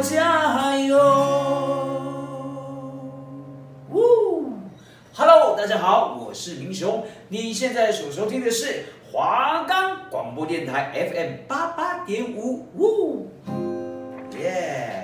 加油。呜，Hello，大家好，我是明雄，你现在所收听的是华冈广播电台 FM 八八点五，呜，耶。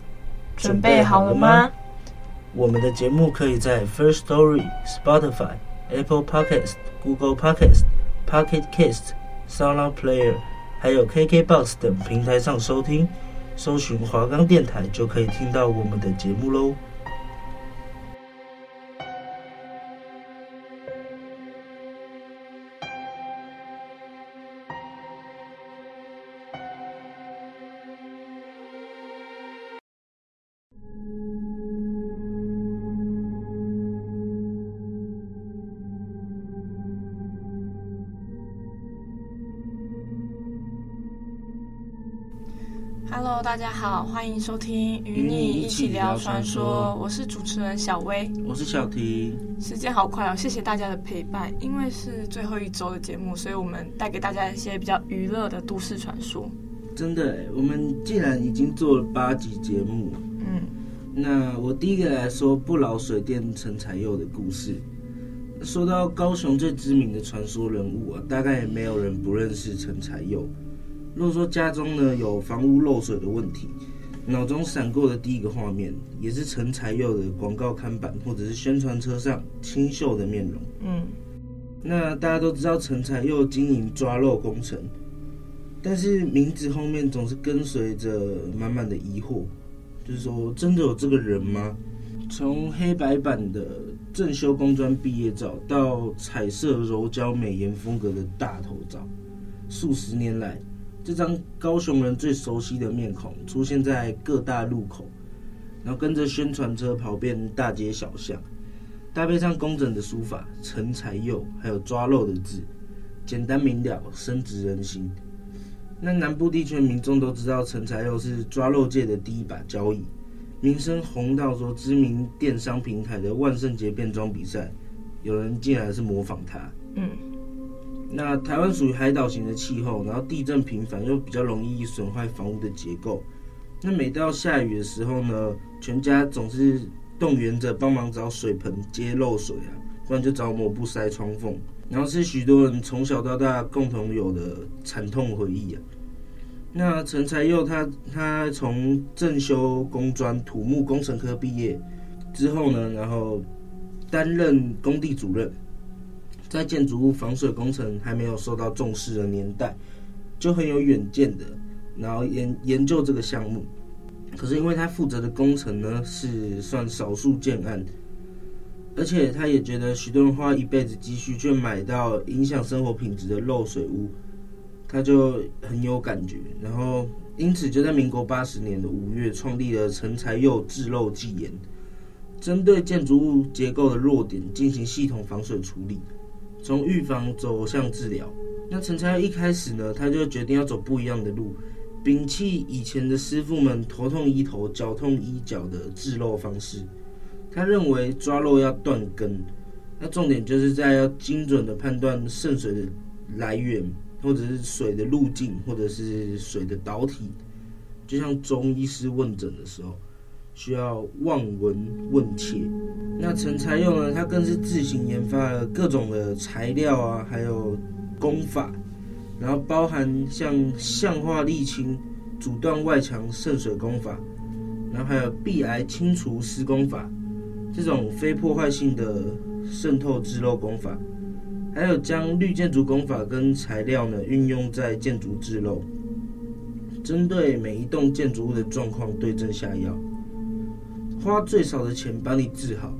准备好了吗？我们的节目可以在 First Story、Spotify、Apple Podcast、Google Podcast、Pocket Cast、Sound Player，还有 KKBox 等平台上收听。搜寻华冈电台就可以听到我们的节目喽。Hello，大家好，欢迎收听《与你一起聊传说》，我是主持人小薇，我是小提。时间好快哦，谢谢大家的陪伴。因为是最后一周的节目，所以我们带给大家一些比较娱乐的都市传说。真的，我们既然已经做了八集节目，嗯，那我第一个来说不老水电陈才佑的故事。说到高雄最知名的传说人物啊，大概也没有人不认识陈才佑。如果说家中呢有房屋漏水的问题，脑中闪过的第一个画面，也是陈才佑的广告看板或者是宣传车上清秀的面容。嗯，那大家都知道陈才佑经营抓漏工程，但是名字后面总是跟随着满满的疑惑，就是说真的有这个人吗？从黑白版的正修工专毕业照到彩色柔焦美颜风格的大头照，数十年来。这张高雄人最熟悉的面孔出现在各大路口，然后跟着宣传车跑遍大街小巷，搭配上工整的书法，陈才佑，还有抓漏的字，简单明了，深植人心。那南部地区民众都知道陈才佑是抓漏界的第一把交椅，名声红到说知名电商平台的万圣节变装比赛，有人竟然是模仿他。嗯。那台湾属于海岛型的气候，然后地震频繁，又比较容易损坏房屋的结构。那每到下雨的时候呢，全家总是动员着帮忙找水盆接漏水啊，不然就找抹布塞窗缝。然后是许多人从小到大共同有的惨痛回忆啊。那陈才佑他他从正修工专土木工程科毕业之后呢，然后担任工地主任。在建筑物防水工程还没有受到重视的年代，就很有远见的，然后研研究这个项目。可是因为他负责的工程呢，是算少数建案，而且他也觉得许多人花一辈子积蓄却买到影响生活品质的漏水屋，他就很有感觉。然后因此就在民国八十年的五月，创立了陈才佑治漏技研，针对建筑物结构的弱点进行系统防水处理。从预防走向治疗，那陈才一开始呢，他就决定要走不一样的路，摒弃以前的师傅们头痛医头、脚痛医脚的治漏方式。他认为抓漏要断根，那重点就是在要精准的判断渗水的来源，或者是水的路径，或者是水的导体，就像中医师问诊的时候。需要望闻问切，那陈才佑呢？他更是自行研发了各种的材料啊，还有工法，然后包含像象化沥青、阻断外墙渗水工法，然后还有壁癌清除施工法，这种非破坏性的渗透滞漏工法，还有将绿建筑工法跟材料呢运用在建筑制漏。针对每一栋建筑物的状况对症下药，花最少的钱把你治好，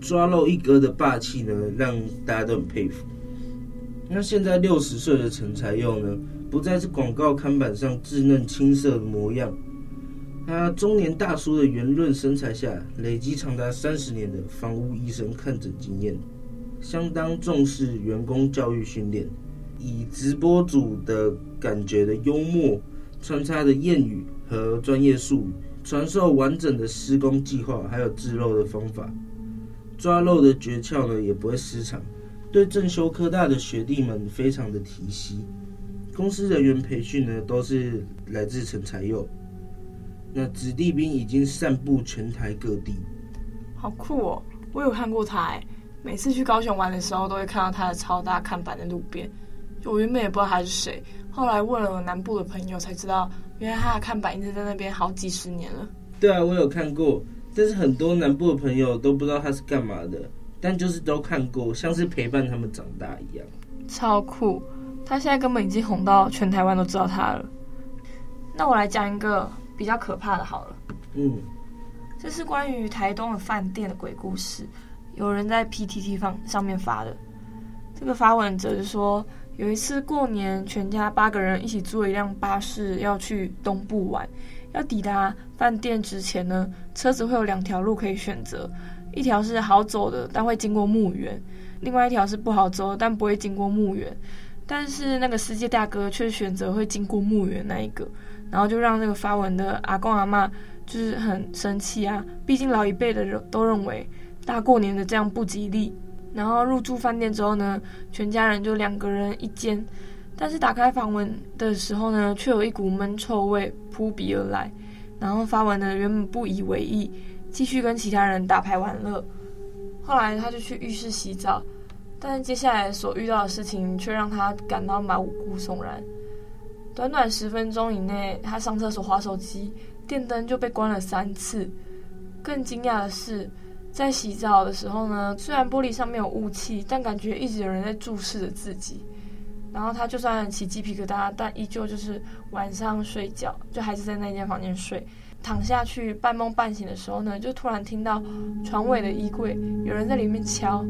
抓漏一格的霸气呢，让大家都很佩服。那现在六十岁的陈才佑呢，不再是广告看板上稚嫩青涩的模样，他中年大叔的圆润身材下，累积长达三十年的房屋医生看诊经验，相当重视员工教育训练，以直播主的感觉的幽默，穿插的谚语和专业术语，传授完整的施工计划，还有治漏的方法，抓漏的诀窍呢，也不会失常。对正修科大的学弟们非常的提携，公司人员培训呢都是来自陈才佑，那子弟兵已经散布全台各地，好酷哦！我有看过他哎，每次去高雄玩的时候都会看到他的超大看板在路边，我原本也不知道他是谁，后来问了南部的朋友才知道，原来他的看板一直在那边好几十年了。对啊，我有看过，但是很多南部的朋友都不知道他是干嘛的。但就是都看过，像是陪伴他们长大一样，超酷。他现在根本已经红到全台湾都知道他了。那我来讲一个比较可怕的，好了。嗯，这是关于台东的饭店的鬼故事，有人在 PTT 上上面发的。这个发文者就说，有一次过年，全家八个人一起坐一辆巴士要去东部玩，要抵达饭店之前呢，车子会有两条路可以选择。一条是好走的，但会经过墓园；另外一条是不好走，但不会经过墓园。但是那个司机大哥却选择会经过墓园那一个，然后就让那个发文的阿公阿妈就是很生气啊。毕竟老一辈的人都认为大过年的这样不吉利。然后入住饭店之后呢，全家人就两个人一间，但是打开房门的时候呢，却有一股闷臭味扑鼻而来。然后发文的原本不以为意。继续跟其他人打牌玩乐，后来他就去浴室洗澡，但接下来所遇到的事情却让他感到毛骨悚然。短短十分钟以内，他上厕所滑手机，电灯就被关了三次。更惊讶的是，在洗澡的时候呢，虽然玻璃上没有雾气，但感觉一直有人在注视着自己。然后他就算起鸡皮疙瘩，但依旧就是晚上睡觉，就还是在那间房间睡。躺下去半梦半醒的时候呢，就突然听到床尾的衣柜有人在里面敲。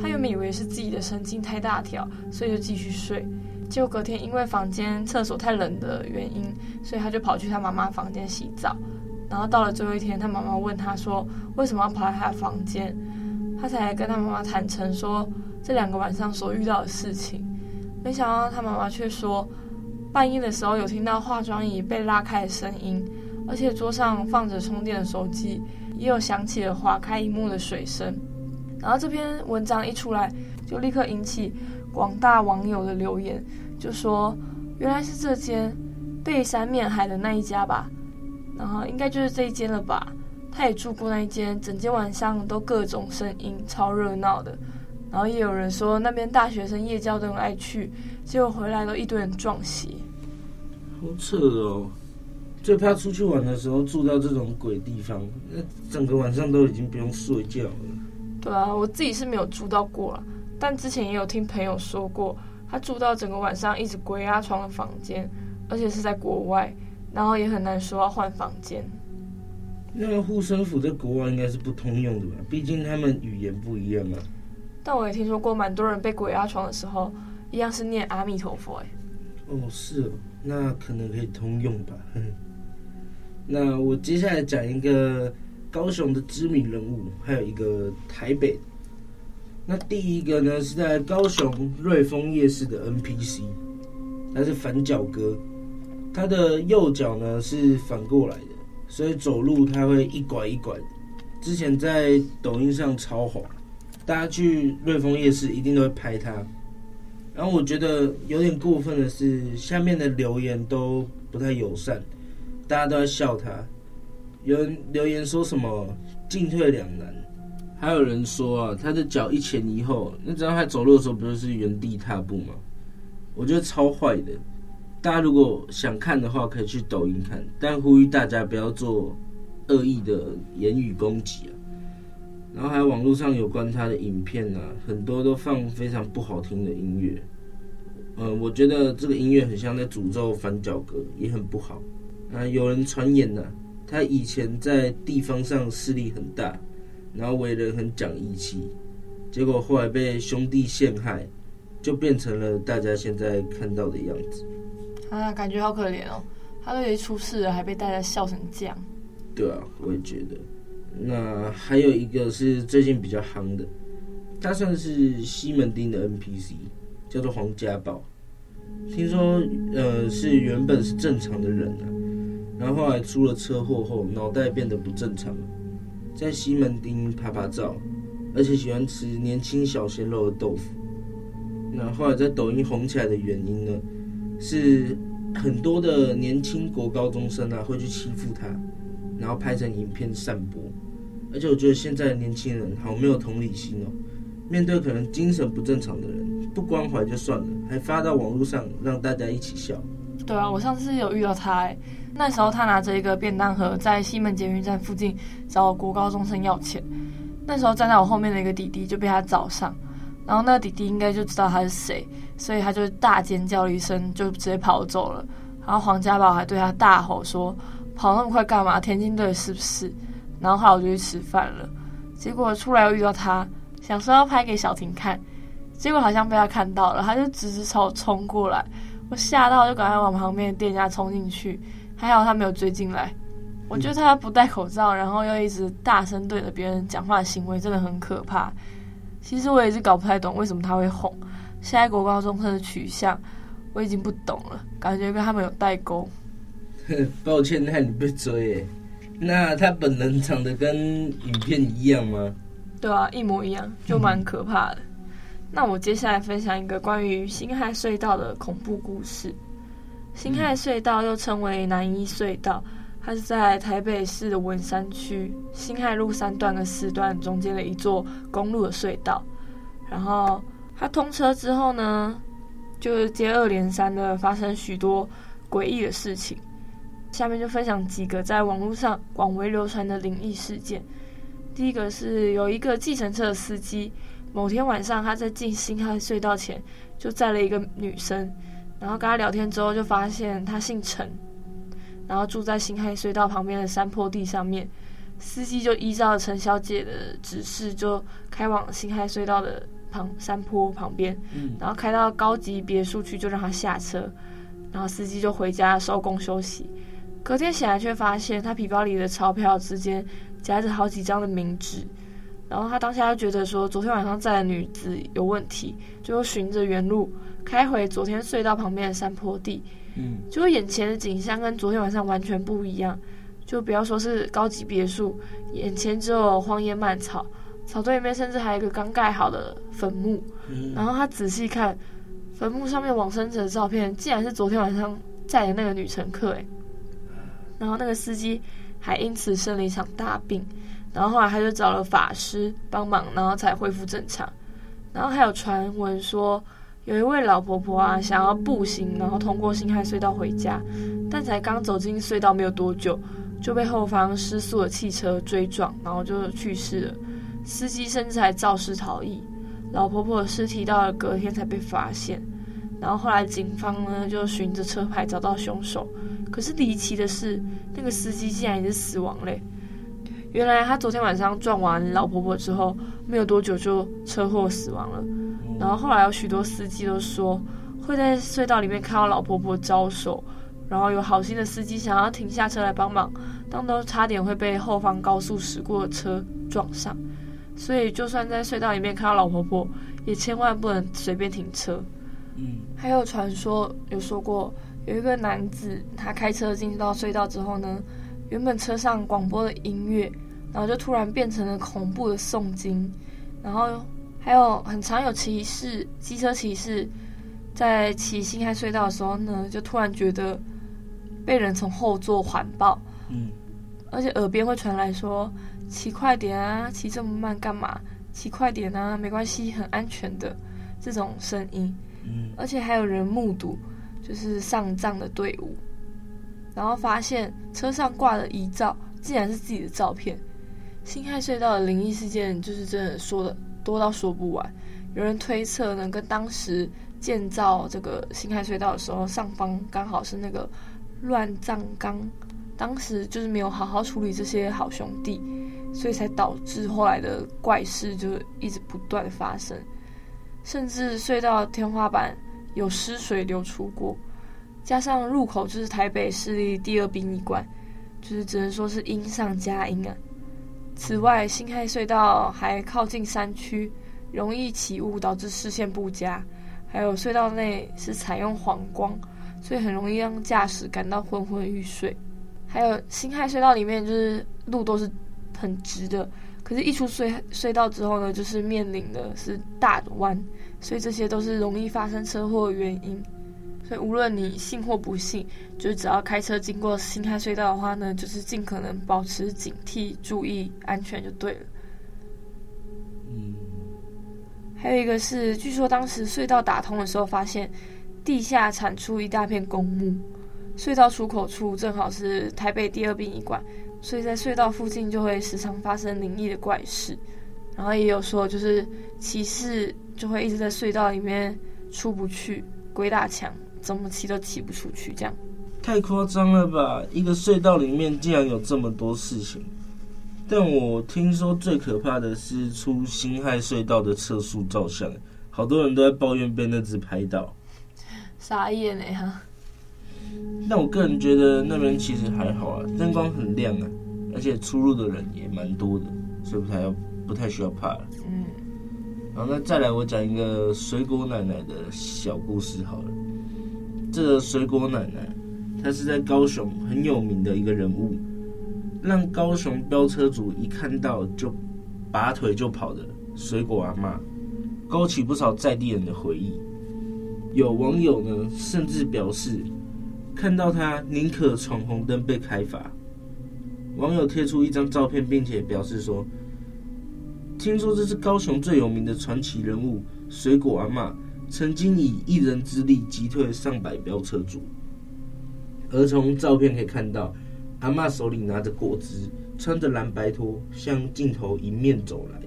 他原本以为是自己的神经太大条，所以就继续睡。结果隔天因为房间厕所太冷的原因，所以他就跑去他妈妈房间洗澡。然后到了最后一天，他妈妈问他说：“为什么要跑来他的房间？”他才跟他妈妈坦诚说这两个晚上所遇到的事情。没想到他妈妈却说，半夜的时候有听到化妆椅被拉开的声音。而且桌上放着充电的手机，也有响起了划开萤幕的水声。然后这篇文章一出来，就立刻引起广大网友的留言，就说原来是这间背山面海的那一家吧，然后应该就是这一间了吧。他也住过那一间，整间晚上都各种声音，超热闹的。然后也有人说那边大学生夜校都很爱去，结果回来都一堆人撞邪，好扯哦。最怕出去玩的时候住到这种鬼地方，那整个晚上都已经不用睡觉了。对啊，我自己是没有住到过了，但之前也有听朋友说过，他住到整个晚上一直鬼压床的房间，而且是在国外，然后也很难说要换房间。那个护身符在国外应该是不通用的吧？毕竟他们语言不一样嘛。但我也听说过，蛮多人被鬼压床的时候，一样是念阿弥陀佛。哎，哦，是哦，那可能可以通用吧。那我接下来讲一个高雄的知名人物，还有一个台北。那第一个呢是在高雄瑞丰夜市的 NPC，他是反角哥，他的右脚呢是反过来的，所以走路他会一拐一拐的。之前在抖音上超红，大家去瑞丰夜市一定都会拍他。然后我觉得有点过分的是，下面的留言都不太友善。大家都在笑他，有人留言说什么进退两难，还有人说啊，他的脚一前一后，那这样他走路的时候不就是原地踏步吗？我觉得超坏的。大家如果想看的话，可以去抖音看，但呼吁大家不要做恶意的言语攻击啊。然后还有网络上有关他的影片啊，很多都放非常不好听的音乐。嗯，我觉得这个音乐很像在诅咒反角哥，也很不好。啊，有人传言呢、他以前在地方上势力很大，然后为人很讲义气，结果后来被兄弟陷害，就变成了大家现在看到的样子。啊，感觉好可怜哦，他都已经出事了，还被大家笑成这样。对啊，我也觉得。那还有一个是最近比较夯的，他算是西门町的 NPC。叫做黄家宝，听说呃是原本是正常的人啊，然后后来出了车祸后脑袋变得不正常，在西门町拍拍照，而且喜欢吃年轻小鲜肉的豆腐。那后来在抖音红起来的原因呢，是很多的年轻国高中生啊会去欺负他，然后拍成影片散播。而且我觉得现在的年轻人好没有同理心哦，面对可能精神不正常的人。不关怀就算了，还发到网络上让大家一起笑。对啊，我上次有遇到他，哎，那时候他拿着一个便当盒在西门捷运站附近找国高中生要钱。那时候站在我后面的一个弟弟就被他找上，然后那个弟弟应该就知道他是谁，所以他就大尖叫了一声，就直接跑走了。然后黄家宝还对他大吼说：“跑那么快干嘛？田径队是不是？”然后后来我就去吃饭了，结果出来又遇到他，想说要拍给小婷看。结果好像被他看到了，他就直直朝我冲过来，我吓到就赶快往旁边店家冲进去，还好他没有追进来。我觉得他不戴口罩，然后又一直大声对着别人讲话的行为真的很可怕。其实我也是搞不太懂为什么他会红。现在国高中生的取向我已经不懂了，感觉跟他们有代沟。抱歉，害你被追耶？那他本人长得跟影片一样吗？对啊，一模一样，就蛮可怕的。那我接下来分享一个关于辛亥隧道的恐怖故事。辛亥隧道又称为南一隧道，它是在台北市的文山区新海路三段跟四段中间的一座公路的隧道。然后它通车之后呢，就接二连三的发生许多诡异的事情。下面就分享几个在网络上广为流传的灵异事件。第一个是有一个计程车的司机。某天晚上，他在进新海隧道前就载了一个女生，然后跟她聊天之后，就发现她姓陈，然后住在新海隧道旁边的山坡地上面。司机就依照陈小姐的指示，就开往新海隧道的旁山坡旁边，然后开到高级别墅区，就让她下车，然后司机就回家收工休息。隔天醒来，却发现他皮包里的钞票之间夹着好几张的冥纸。然后他当下就觉得说，昨天晚上载的女子有问题，就循着原路开回昨天隧道旁边的山坡地。嗯，就眼前的景象跟昨天晚上完全不一样。就不要说是高级别墅，眼前只有荒野蔓草，草堆里面甚至还有一个刚盖好的坟墓。嗯，然后他仔细看，坟墓上面往生者的照片，竟然是昨天晚上载的那个女乘客。诶，然后那个司机还因此生了一场大病。然后后来他就找了法师帮忙，然后才恢复正常。然后还有传闻说，有一位老婆婆啊，想要步行，然后通过辛亥隧道回家，但才刚走进隧道没有多久，就被后方失速的汽车追撞，然后就去世了。司机甚至还肇事逃逸，老婆婆的尸体到了隔天才被发现。然后后来警方呢就循着车牌找到凶手，可是离奇的是，那个司机竟然已经死亡嘞。原来他昨天晚上撞完老婆婆之后，没有多久就车祸死亡了。然后后来有许多司机都说会在隧道里面看到老婆婆招手，然后有好心的司机想要停下车来帮忙，但都差点会被后方高速驶过的车撞上。所以就算在隧道里面看到老婆婆，也千万不能随便停车。嗯，还有传说有说过，有一个男子他开车进到隧道之后呢。原本车上广播的音乐，然后就突然变成了恐怖的诵经，然后还有很常有骑士、机车骑士在骑辛亥隧道的时候呢，就突然觉得被人从后座环抱，嗯，而且耳边会传来说：“骑快点啊，骑这么慢干嘛？骑快点啊，没关系，很安全的。”这种声音，嗯，而且还有人目睹，就是上葬的队伍。然后发现车上挂的遗照竟然是自己的照片。辛亥隧道的灵异事件就是真的说的多到说不完。有人推测呢，跟当时建造这个辛亥隧道的时候，上方刚好是那个乱葬岗，当时就是没有好好处理这些好兄弟，所以才导致后来的怪事就一直不断发生，甚至隧道天花板有湿水流出过，加上入口就是台北市立第二殡仪馆，就是只能说是阴上加阴啊。此外，辛亥隧道还靠近山区，容易起雾，导致视线不佳。还有隧道内是采用黄光，所以很容易让驾驶感到昏昏欲睡。还有辛亥隧道里面就是路都是很直的，可是，一出隧隧道之后呢，就是面临的是大弯，所以这些都是容易发生车祸的原因。所以无论你信或不信，就是只要开车经过新开隧道的话呢，就是尽可能保持警惕，注意安全就对了。嗯。还有一个是，据说当时隧道打通的时候，发现地下产出一大片公墓，隧道出口处正好是台北第二殡仪馆，所以在隧道附近就会时常发生灵异的怪事。然后也有说，就是骑士就会一直在隧道里面出不去，鬼打墙，怎么骑都骑不出去，这样。太夸张了吧！一个隧道里面竟然有这么多事情。但我听说最可怕的是出辛亥隧道的测速照相，好多人都在抱怨被那只拍到，傻眼呢哈。但我个人觉得那边其实还好啊，灯光很亮啊，而且出入的人也蛮多的，所以不太要不太需要怕了。嗯。然后那再来我讲一个水果奶奶的小故事好了。这个水果奶奶，她是在高雄很有名的一个人物。让高雄飙车族一看到就拔腿就跑的水果阿嬷，勾起不少在地人的回忆。有网友呢，甚至表示看到她宁可闯红灯被开罚。网友贴出一张照片，并且表示说：“听说这是高雄最有名的传奇人物水果阿嬷，曾经以一人之力击退上百飙车族。”而从照片可以看到。阿嬷手里拿着果汁，穿着蓝白拖，向镜头迎面走来。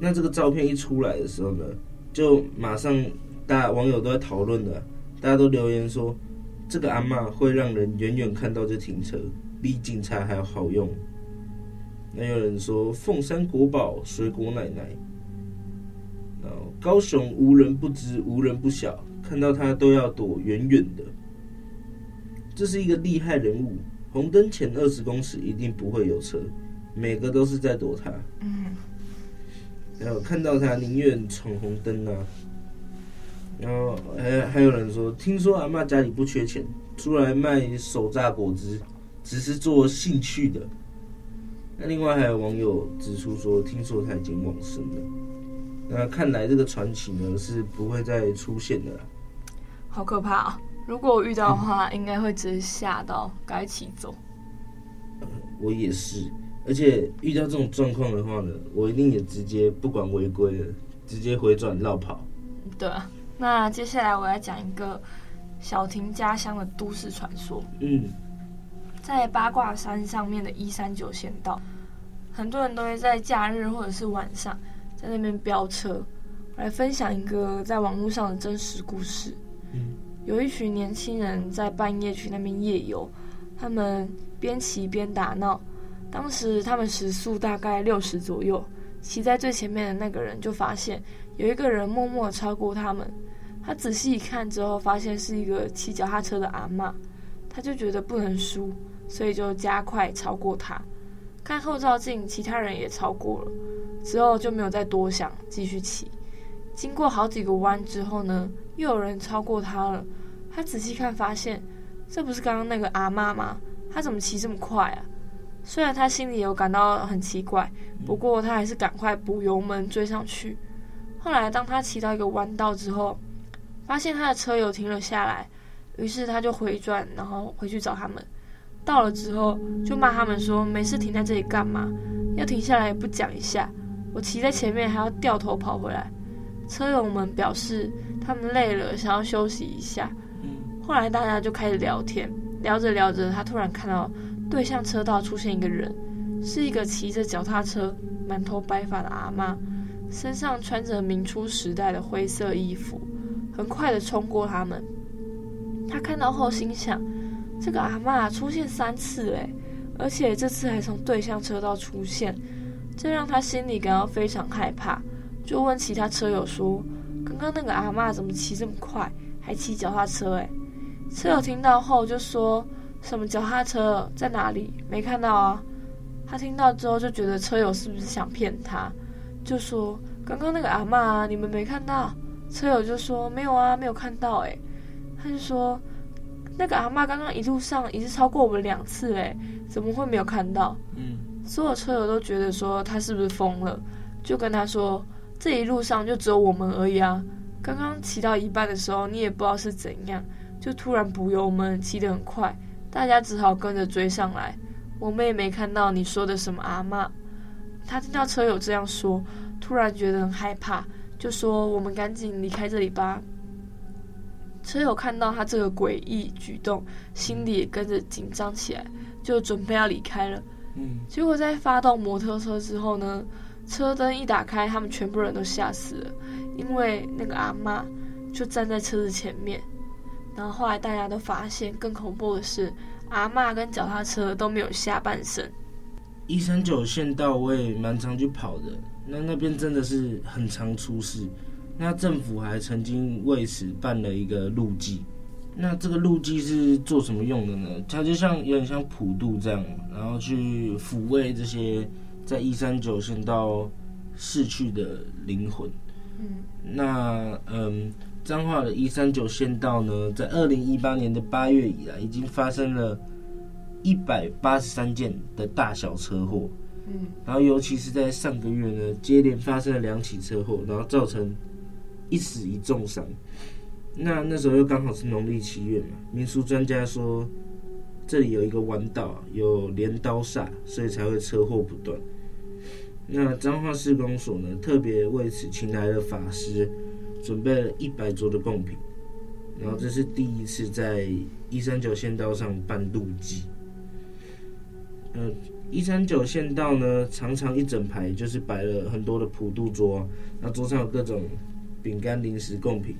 那这个照片一出来的时候呢，就马上大网友都在讨论了，大家都留言说，这个阿嬷会让人远远看到就停车，比警察还要好用。那有人说凤山国宝水果奶奶，然后高雄无人不知无人不晓，看到他都要躲远远的。这是一个厉害人物。红灯前二十公尺一定不会有车，每个都是在躲他。嗯，然后看到他宁愿闯红灯啊。然后还还有人说，听说阿嬷家里不缺钱，出来卖手榨果汁，只是做兴趣的。那另外还有网友指出说，听说他已经往生了。那看来这个传奇呢是不会再出现的了。好可怕啊！如果我遇到的话，嗯、应该会直接吓到，该起走。我也是，而且遇到这种状况的话呢，我一定也直接不管违规了，直接回转绕跑。对啊，那接下来我要讲一个小婷家乡的都市传说。嗯，在八卦山上面的一三九县道，很多人都会在假日或者是晚上在那边飙车。我来分享一个在网络上的真实故事。嗯。有一群年轻人在半夜去那边夜游，他们边骑边打闹。当时他们时速大概六十左右，骑在最前面的那个人就发现有一个人默默超过他们。他仔细一看之后，发现是一个骑脚踏车的阿嬷，他就觉得不能输，所以就加快超过他。看后照镜，其他人也超过了，之后就没有再多想，继续骑。经过好几个弯之后呢，又有人超过他了。他仔细看，发现这不是刚刚那个阿妈吗？他怎么骑这么快啊？虽然他心里有感到很奇怪，不过他还是赶快补油门追上去。后来，当他骑到一个弯道之后，发现他的车友停了下来，于是他就回转，然后回去找他们。到了之后，就骂他们说：“没事停在这里干嘛？要停下来也不讲一下。我骑在前面还要掉头跑回来。”车友们表示他们累了，想要休息一下。后来大家就开始聊天，聊着聊着，他突然看到对向车道出现一个人，是一个骑着脚踏车、满头白发的阿妈，身上穿着明初时代的灰色衣服，很快的冲过他们。他看到后心想：这个阿妈出现三次诶，而且这次还从对向车道出现，这让他心里感到非常害怕，就问其他车友说：“刚刚那个阿嬷怎么骑这么快，还骑脚踏车？”诶，车友听到后就说：“什么脚踏车在哪里？没看到啊。”他听到之后就觉得车友是不是想骗他，就说：“刚刚那个阿嬷啊，你们没看到？”车友就说：“没有啊，没有看到。”诶，他就说：“那个阿嬷刚刚一路上已经超过我们两次，诶，怎么会没有看到？”嗯，所有车友都觉得说他是不是疯了，就跟他说：“这一路上就只有我们而已啊，刚刚骑到一半的时候，你也不知道是怎样，就突然补油门，骑得很快，大家只好跟着追上来。”我们也没看到你说的什么阿嬷。他听到车友这样说，突然觉得很害怕，就说：“我们赶紧离开这里吧。”车友看到他这个诡异举动，心里也跟着紧张起来，就准备要离开了。嗯。结果在发动摩托车之后呢，车灯一打开，他们全部人都吓死了，因为那个阿妈就站在车子前面。然后后来大家都发现，更恐怖的是。阿妈跟脚踏车都没有下半身。一三九县道我也蛮常去跑的，那那边真的是很常出事。那政府还曾经为此办了一个路祭。那这个路基是做什么用的呢？它就像有点像普渡这样，然后去抚慰这些在一三九县道逝去的灵魂。嗯，那嗯。彰化的一三九县道呢，在二零一八年的八月以来，已经发生了一百八十三件的大小车祸。嗯，然后尤其是在上个月呢，接连发生了两起车祸，然后造成一死一重伤。那那时候又刚好是农历七月嘛，民俗专家说这里有一个弯道，有镰刀煞，所以才会车祸不断。那彰化市公所呢，特别为此请来了法师。准备了一百桌的贡品，然后这是第一次在一三九县道上办路祭。嗯，一三九县道呢，常常一整排就是摆了很多的普渡桌，那桌上有各种饼干、零食、贡品，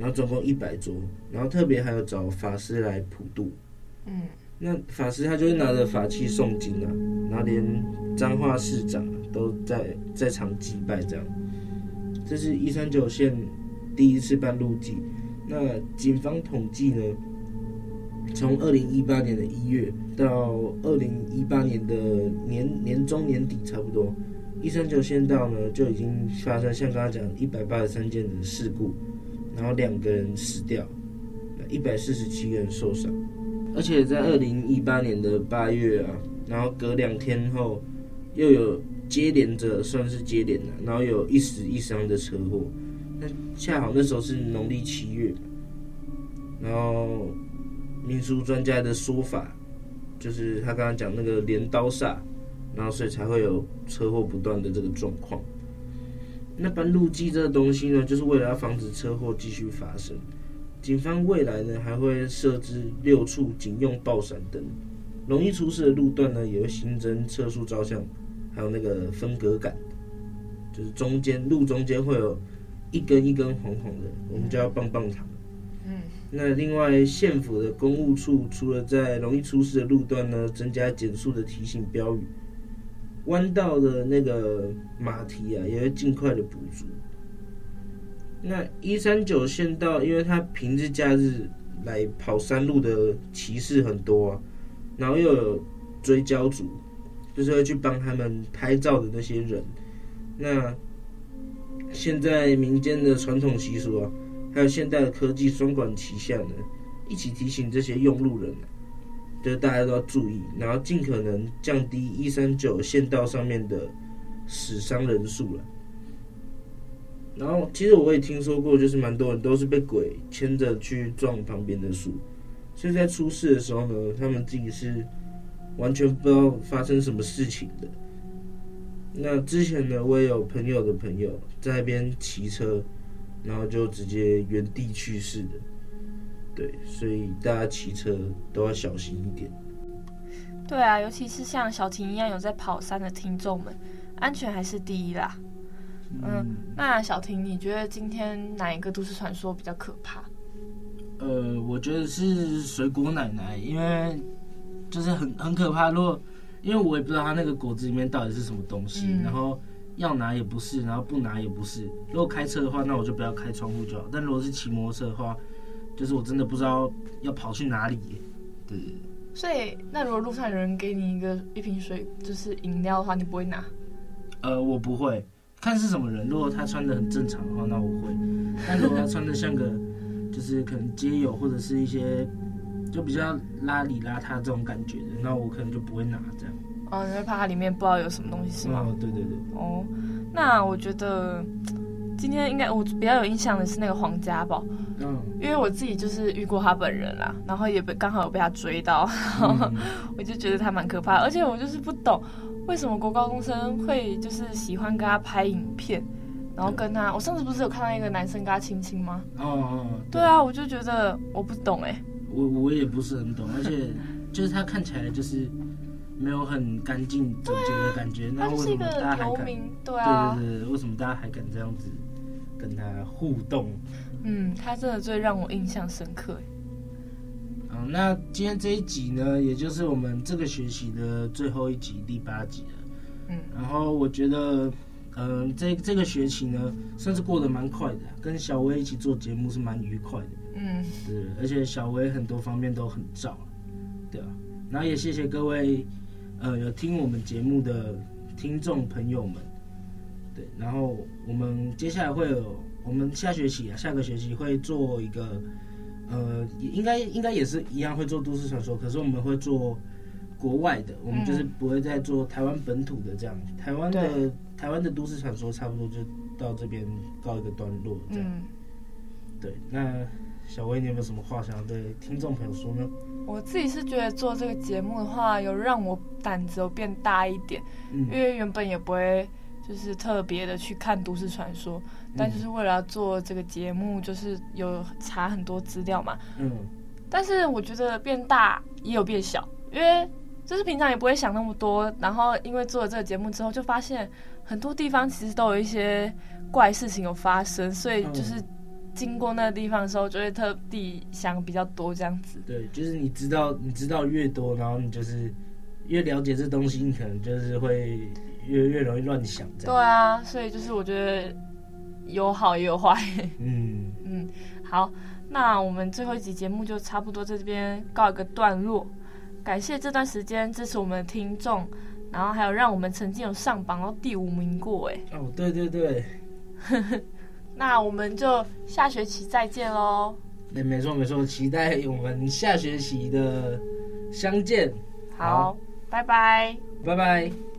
然后总共一百桌，然后特别还有找法师来普渡。嗯，那法师他就会拿着法器诵经啊，然后连彰化市长都在在场祭拜这样。这是一三九线第一次办路祭，那警方统计呢，从二零一八年的一月到二零一八年的年年中年底，差不多一三九县道呢就已经发生像刚刚讲一百八十三件的事故，然后两个人死掉，一百四十七个人受伤，而且在二零一八年的八月啊，然后隔两天后又有。接连着算是接连的，然后有一死一伤的车祸。那恰好那时候是农历七月，然后民俗专家的说法就是他刚刚讲那个镰刀煞，然后所以才会有车祸不断的这个状况。那办路基这个东西呢，就是为了要防止车祸继续发生。警方未来呢还会设置六处警用爆闪灯，容易出事的路段呢也会新增测速照相。还有那个分隔杆，就是中间路中间会有一根一根红红的，我们叫棒棒糖。嗯，那另外县府的公务处除了在容易出事的路段呢，增加减速的提醒标语，弯道的那个马蹄啊，也会尽快的补足。那一三九县道，因为它平日假日来跑山路的骑士很多啊，然后又有追焦组。就是会去帮他们拍照的那些人，那现在民间的传统习俗啊，还有现代的科技双管齐下呢，一起提醒这些用路人，就是大家都要注意，然后尽可能降低一三九县道上面的死伤人数了。然后其实我也听说过，就是蛮多人都是被鬼牵着去撞旁边的树，所以在出事的时候呢，他们自己是。完全不知道发生什么事情的。那之前呢，我也有朋友的朋友在那边骑车，然后就直接原地去世的。对，所以大家骑车都要小心一点。对啊，尤其是像小婷一样有在跑山的听众们，安全还是第一啦。嗯，那小婷，你觉得今天哪一个都市传说比较可怕？呃，我觉得是水果奶奶，因为就是很很可怕。如果因为我也不知道它那个果子里面到底是什么东西，嗯、然后要拿也不是，然后不拿也不是。如果开车的话，那我就不要开窗户就好。但如果是骑摩托车的话，就是我真的不知道要跑去哪里。对。所以，那如果路上有人给你一个一瓶水，就是饮料的话，你不会拿？呃，我不会。看是什么人，如果他穿的很正常的话，那我会。但如果他穿的像个，就是可能街友或者是一些，就比较邋里邋遢这种感觉的，那我可能就不会拿这样。哦，你会怕它里面不知道有什么东西是吗？哦，对对对。哦，那我觉得今天应该我比较有印象的是那个黄家宝，嗯，因为我自己就是遇过他本人啦，然后也被刚好有被他追到，嗯、我就觉得他蛮可怕的，而且我就是不懂。为什么国高中生会就是喜欢跟他拍影片，然后跟他？我上次不是有看到一个男生跟他亲亲吗？哦哦，对啊，我就觉得我不懂哎。我我也不是很懂，而且就是他看起来就是没有很干净整洁的感觉。那为什么大家还敢？对啊，对对对，为什么大家还敢这样子跟他互动？嗯，他真的最让我印象深刻。嗯，那今天这一集呢，也就是我们这个学期的最后一集，第八集了。嗯，然后我觉得，嗯，这这个学期呢，算是过得蛮快的，跟小薇一起做节目是蛮愉快的。嗯，对，而且小薇很多方面都很照，对啊。然后也谢谢各位，呃，有听我们节目的听众朋友们。对，然后我们接下来会有，我们下学期啊，下个学期会做一个。呃，应该应该也是一样会做都市传说，可是我们会做国外的，我们就是不会再做台湾本土的这样。嗯、台湾的台湾的都市传说差不多就到这边告一个段落这样。嗯、对，那小薇，你有没有什么话想要对听众朋友说呢？我自己是觉得做这个节目的话，有让我胆子有变大一点，嗯、因为原本也不会。就是特别的去看都市传说，但就是为了要做这个节目，就是有查很多资料嘛。嗯。但是我觉得变大也有变小，因为就是平常也不会想那么多，然后因为做了这个节目之后，就发现很多地方其实都有一些怪事情有发生，所以就是经过那个地方的时候，就会特地想比较多这样子。对，就是你知道，你知道越多，然后你就是越了解这东西，你可能就是会。越越容易乱想，对啊，所以就是我觉得有好也有坏。嗯 嗯，好，那我们最后一集节目就差不多在这边告一个段落。感谢这段时间支持我们的听众，然后还有让我们曾经有上榜到第五名过，哎。哦，对对对。那我们就下学期再见喽。对，没错没错，期待我们下学期的相见。好，好拜拜。拜拜。